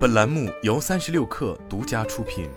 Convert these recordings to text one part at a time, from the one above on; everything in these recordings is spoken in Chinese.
本栏目由三十六氪独家出品。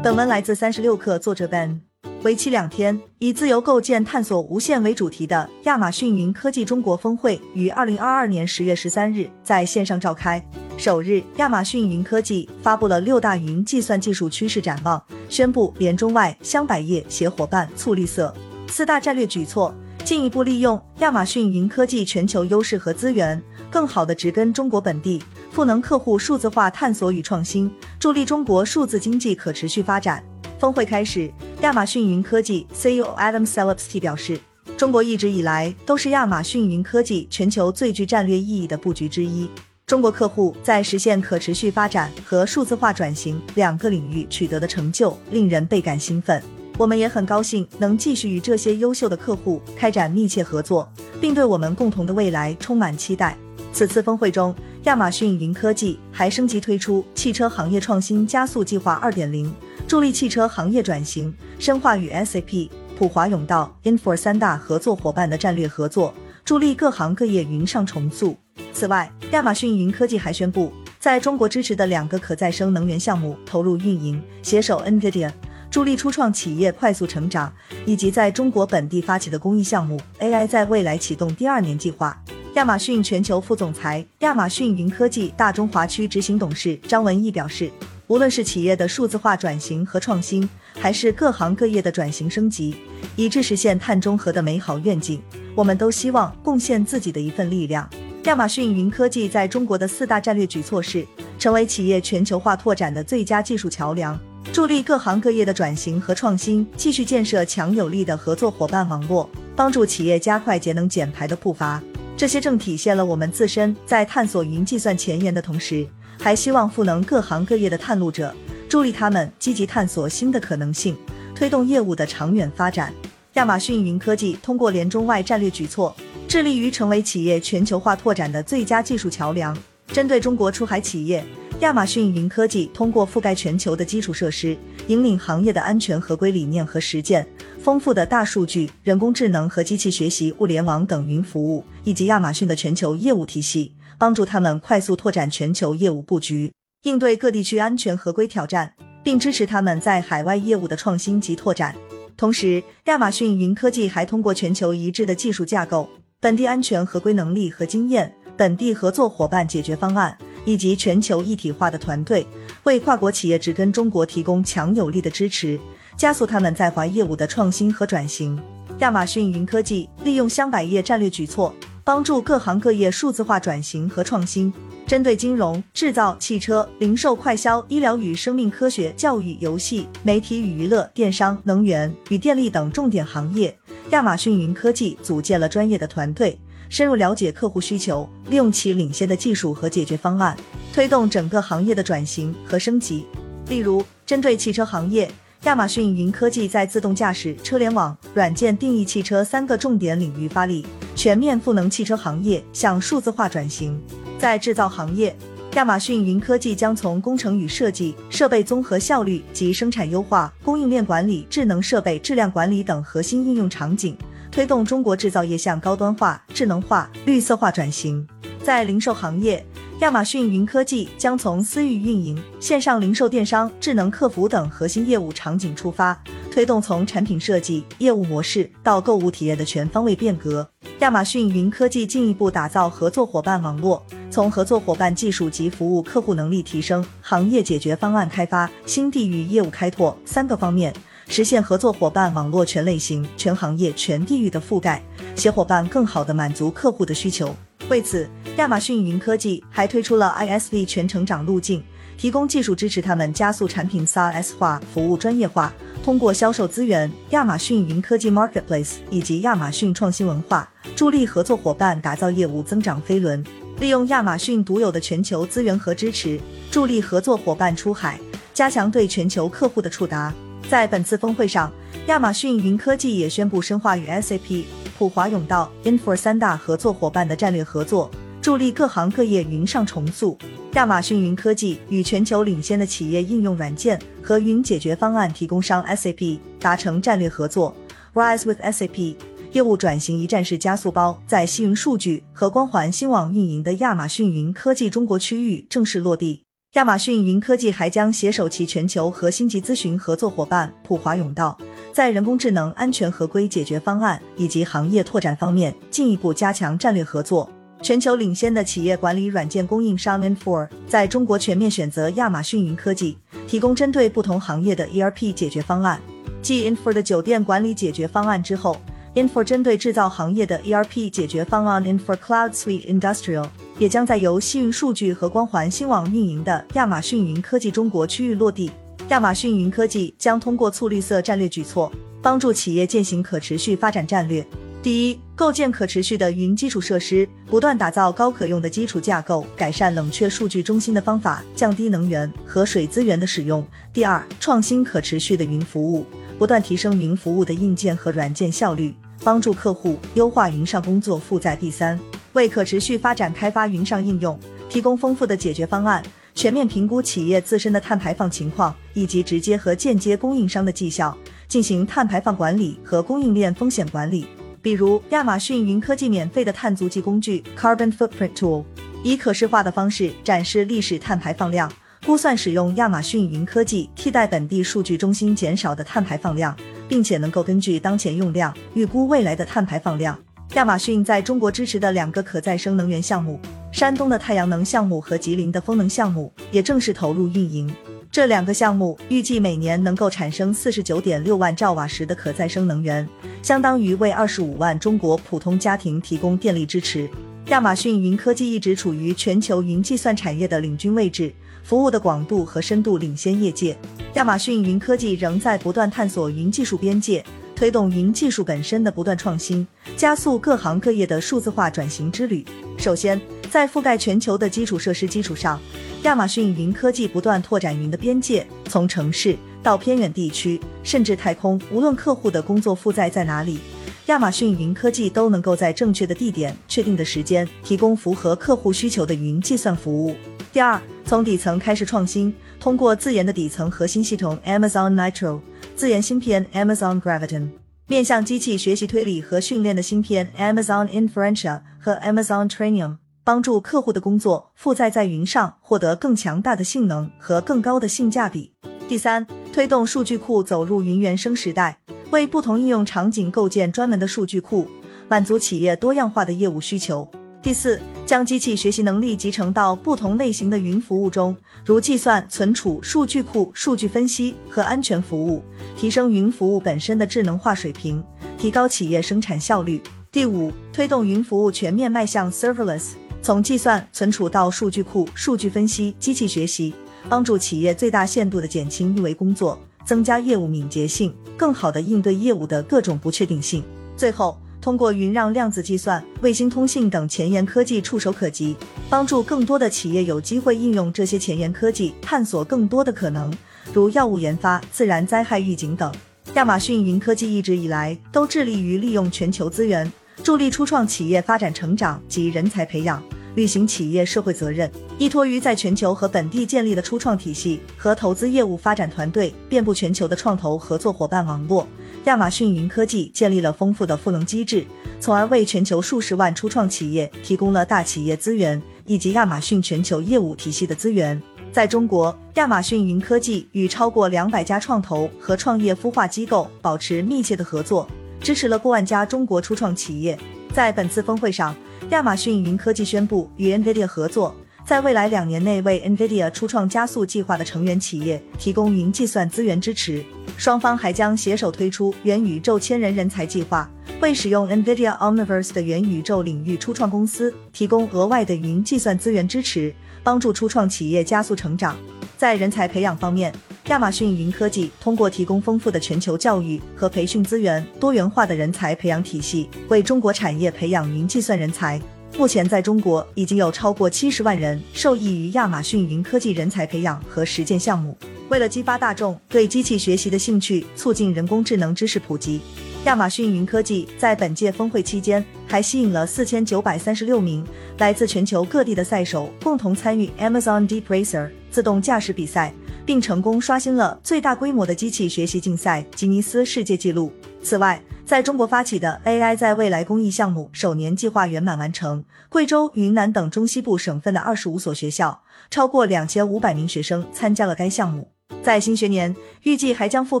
本文来自三十六氪，作者 Ben。为期两天，以自由构建、探索无限为主题的亚马逊云科技中国峰会于二零二二年十月十三日在线上召开。首日，亚马逊云科技发布了六大云计算技术趋势展望，宣布联中外香百业携伙伴促绿色四大战略举措，进一步利用亚马逊云科技全球优势和资源，更好地植根中国本地，赋能客户数字化探索与创新，助力中国数字经济可持续发展。峰会开始，亚马逊云科技 CEO Adam Selipsky 表示，中国一直以来都是亚马逊云科技全球最具战略意义的布局之一。中国客户在实现可持续发展和数字化转型两个领域取得的成就，令人倍感兴奋。我们也很高兴能继续与这些优秀的客户开展密切合作，并对我们共同的未来充满期待。此次峰会中，亚马逊云科技还升级推出汽车行业创新加速计划二点零，助力汽车行业转型，深化与 SAP、普华永道、Infor 三大合作伙伴的战略合作，助力各行各业云上重塑。此外，亚马逊云科技还宣布，在中国支持的两个可再生能源项目投入运营，携手 NVIDIA，助力初创企业快速成长，以及在中国本地发起的公益项目 AI 在未来启动第二年计划。亚马逊全球副总裁、亚马逊云科技大中华区执行董事张文义表示，无论是企业的数字化转型和创新，还是各行各业的转型升级，以致实现碳中和的美好愿景，我们都希望贡献自己的一份力量。亚马逊云科技在中国的四大战略举措是：成为企业全球化拓展的最佳技术桥梁，助力各行各业的转型和创新，继续建设强有力的合作伙伴网络，帮助企业加快节能减排的步伐。这些正体现了我们自身在探索云计算前沿的同时，还希望赋能各行各业的探路者，助力他们积极探索新的可能性，推动业务的长远发展。亚马逊云科技通过联中外战略举措。致力于成为企业全球化拓展的最佳技术桥梁。针对中国出海企业，亚马逊云科技通过覆盖全球的基础设施，引领行业的安全合规理念和实践，丰富的大数据、人工智能和机器学习物联网等云服务，以及亚马逊的全球业务体系，帮助他们快速拓展全球业务布局，应对各地区安全合规挑战，并支持他们在海外业务的创新及拓展。同时，亚马逊云科技还通过全球一致的技术架构。本地安全合规能力和经验，本地合作伙伴解决方案，以及全球一体化的团队，为跨国企业植根中国提供强有力的支持，加速他们在华业务的创新和转型。亚马逊云科技利用香百业战略举措，帮助各行各业数字化转型和创新。针对金融、制造、汽车、零售、快销、医疗与生命科学、教育、游戏、媒体与娱乐、电商、能源与电力等重点行业。亚马逊云科技组建了专业的团队，深入了解客户需求，利用其领先的技术和解决方案，推动整个行业的转型和升级。例如，针对汽车行业，亚马逊云科技在自动驾驶、车联网、软件定义汽车三个重点领域发力，全面赋能汽车行业向数字化转型。在制造行业，亚马逊云科技将从工程与设计、设备综合效率及生产优化、供应链管理、智能设备质量管理等核心应用场景，推动中国制造业向高端化、智能化、绿色化转型。在零售行业，亚马逊云科技将从私域运营、线上零售电商、智能客服等核心业务场景出发，推动从产品设计、业务模式到购物体验的全方位变革。亚马逊云科技进一步打造合作伙伴网络。从合作伙伴技术及服务客户能力提升、行业解决方案开发、新地域业务开拓三个方面，实现合作伙伴网络全类型、全行业、全地域的覆盖，携伙伴更好地满足客户的需求。为此，亚马逊云科技还推出了 ISV 全成长路径，提供技术支持他们加速产品 SaaS 化、服务专业化。通过销售资源、亚马逊云科技 Marketplace 以及亚马逊创新文化，助力合作伙伴打造业务增长飞轮。利用亚马逊独有的全球资源和支持，助力合作伙伴出海，加强对全球客户的触达。在本次峰会上，亚马逊云科技也宣布深化与 SAP、普华永道、Info 三大合作伙伴的战略合作，助力各行各业云上重塑。亚马逊云科技与全球领先的企业应用软件和云解决方案提供商 SAP 达成战略合作，Rise with SAP。业务转型一站式加速包在西云数据和光环新网运营的亚马逊云科技中国区域正式落地。亚马逊云科技还将携手其全球核心级咨询合作伙伴普华永道，在人工智能安全合规解决方案以及行业拓展方面进一步加强战略合作。全球领先的企业管理软件供应商 Infor 在中国全面选择亚马逊云科技，提供针对不同行业的 ERP 解决方案。继 Infor 的酒店管理解决方案之后。Infor 针对制造行业的 ERP 解决方案 Infor Cloud Suite Industrial 也将在由西云数据和光环新网运营的亚马逊云科技中国区域落地。亚马逊云科技将通过促绿色战略举措，帮助企业践行可持续发展战略。第一，构建可持续的云基础设施，不断打造高可用的基础架构，改善冷却数据中心的方法，降低能源和水资源的使用。第二，创新可持续的云服务，不断提升云服务的硬件和软件效率。帮助客户优化云上工作负载。第三，为可持续发展开发云上应用，提供丰富的解决方案，全面评估企业自身的碳排放情况以及直接和间接供应商的绩效，进行碳排放管理和供应链风险管理。比如，亚马逊云科技免费的碳足迹工具 Carbon Footprint Tool，以可视化的方式展示历史碳排放量，估算使用亚马逊云科技替代本地数据中心减少的碳排放量。并且能够根据当前用量预估未来的碳排放量。亚马逊在中国支持的两个可再生能源项目，山东的太阳能项目和吉林的风能项目也正式投入运营。这两个项目预计每年能够产生四十九点六万兆瓦时的可再生能源，相当于为二十五万中国普通家庭提供电力支持。亚马逊云科技一直处于全球云计算产业的领军位置，服务的广度和深度领先业界。亚马逊云科技仍在不断探索云技术边界，推动云技术本身的不断创新，加速各行各业的数字化转型之旅。首先，在覆盖全球的基础设施基础上，亚马逊云科技不断拓展云的边界，从城市到偏远地区，甚至太空，无论客户的工作负载在哪里。亚马逊云科技都能够在正确的地点、确定的时间，提供符合客户需求的云计算服务。第二，从底层开始创新，通过自研的底层核心系统 Amazon Nitro、自研芯片 Amazon Graviton，面向机器学习推理和训练的芯片 Amazon Inferentia 和 Amazon Trainium，帮助客户的工作负载在云上获得更强大的性能和更高的性价比。第三，推动数据库走入云原生时代。为不同应用场景构建专门的数据库，满足企业多样化的业务需求。第四，将机器学习能力集成到不同类型的云服务中，如计算、存储、数据库、数据分析和安全服务，提升云服务本身的智能化水平，提高企业生产效率。第五，推动云服务全面迈向 serverless，从计算、存储到数据库、数据分析、机器学习，帮助企业最大限度的减轻运维工作。增加业务敏捷性，更好地应对业务的各种不确定性。最后，通过云让量子计算、卫星通信等前沿科技触手可及，帮助更多的企业有机会应用这些前沿科技，探索更多的可能，如药物研发、自然灾害预警等。亚马逊云科技一直以来都致力于利用全球资源，助力初创企业发展成长及人才培养。履行企业社会责任，依托于在全球和本地建立的初创体系和投资业务发展团队，遍布全球的创投合作伙伴网络，亚马逊云科技建立了丰富的赋能机制，从而为全球数十万初创企业提供了大企业资源以及亚马逊全球业务体系的资源。在中国，亚马逊云科技与超过两百家创投和创业孵化机构保持密切的合作，支持了过万家中国初创企业。在本次峰会上。亚马逊云科技宣布与 NVIDIA 合作，在未来两年内为 NVIDIA 初创加速计划的成员企业提供云计算资源支持。双方还将携手推出元宇宙千人人才计划，为使用 NVIDIA Omniverse 的元宇宙领域初创公司提供额外的云计算资源支持，帮助初创企业加速成长。在人才培养方面，亚马逊云科技通过提供丰富的全球教育和培训资源、多元化的人才培养体系，为中国产业培养云计算人才。目前，在中国已经有超过七十万人受益于亚马逊云科技人才培养和实践项目。为了激发大众对机器学习的兴趣，促进人工智能知识普及，亚马逊云科技在本届峰会期间还吸引了四千九百三十六名来自全球各地的赛手共同参与 Amazon Deep Racer 自动驾驶比赛。并成功刷新了最大规模的机器学习竞赛吉尼斯世界纪录。此外，在中国发起的 AI 在未来公益项目首年计划圆满完成，贵州、云南等中西部省份的二十五所学校，超过两千五百名学生参加了该项目。在新学年，预计还将覆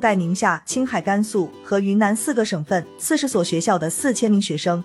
盖宁夏、青海、甘肃和云南四个省份四十所学校的四千名学生。